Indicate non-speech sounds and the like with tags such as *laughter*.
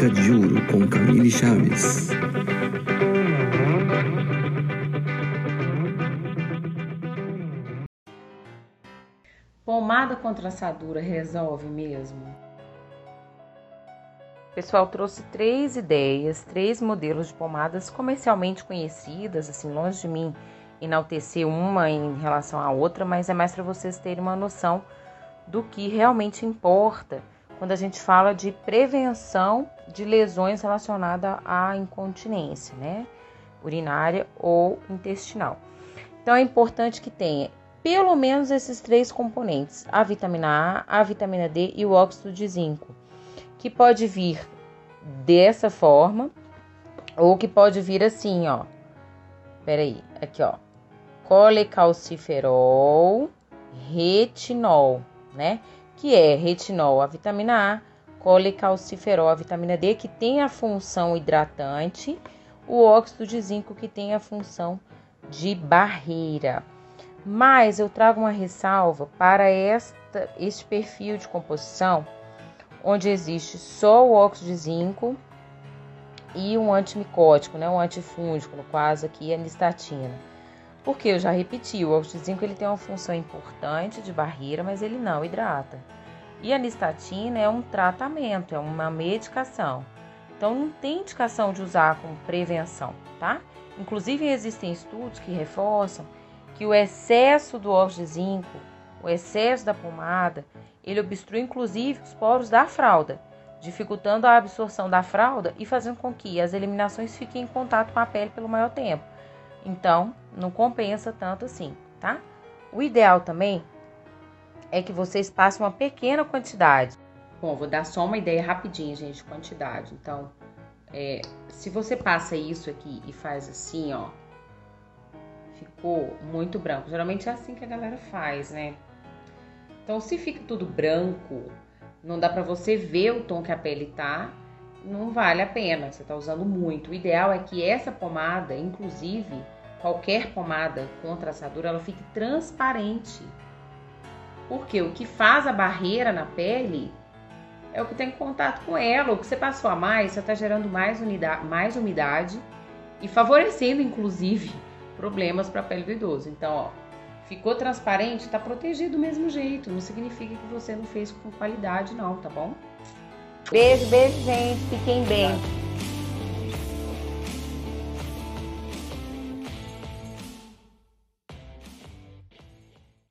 Dica de Ouro com Camille Chaves. Pomada contra assadura resolve mesmo? Pessoal trouxe três ideias, três modelos de pomadas comercialmente conhecidas, assim, longe de mim enaltecer uma em relação à outra, mas é mais para vocês terem uma noção do que realmente importa quando a gente fala de prevenção de lesões relacionadas à incontinência, né? Urinária ou intestinal. Então é importante que tenha pelo menos esses três componentes: a vitamina A, a vitamina D e o óxido de zinco, que pode vir dessa forma ou que pode vir assim, ó. Peraí, aqui ó, colecalciferol, retinol né? Que é retinol, a vitamina A, colecalciferol, a vitamina D, que tem a função hidratante, o óxido de zinco, que tem a função de barreira. Mas eu trago uma ressalva para esta, este perfil de composição, onde existe só o óxido de zinco e um antimicótico, né, um antifúngico, no caso aqui a nistatina. Porque eu já repeti, o óxido de zinco ele tem uma função importante de barreira, mas ele não hidrata. E a nistatina é um tratamento, é uma medicação. Então não tem indicação de usar como prevenção, tá? Inclusive existem estudos que reforçam que o excesso do óxido de zinco, o excesso da pomada, ele obstrui inclusive os poros da fralda, dificultando a absorção da fralda e fazendo com que as eliminações fiquem em contato com a pele pelo maior tempo. Então, não compensa tanto assim, tá? O ideal também é que vocês passem uma pequena quantidade. Bom, vou dar só uma ideia rapidinha, gente, de quantidade. Então, é, se você passa isso aqui e faz assim, ó, ficou muito branco. Geralmente é assim que a galera faz, né? Então, se fica tudo branco, não dá pra você ver o tom que a pele tá não vale a pena, você está usando muito. O ideal é que essa pomada, inclusive qualquer pomada contra assadura, ela fique transparente. Porque o que faz a barreira na pele é o que tem contato com ela. O que você passou a mais, você está gerando mais, unidade, mais umidade e favorecendo, inclusive, *laughs* problemas para a pele do idoso. Então, ó, ficou transparente, está protegido do mesmo jeito. Não significa que você não fez com qualidade, não, tá bom? Beijo, beijo, gente. Fiquem bem.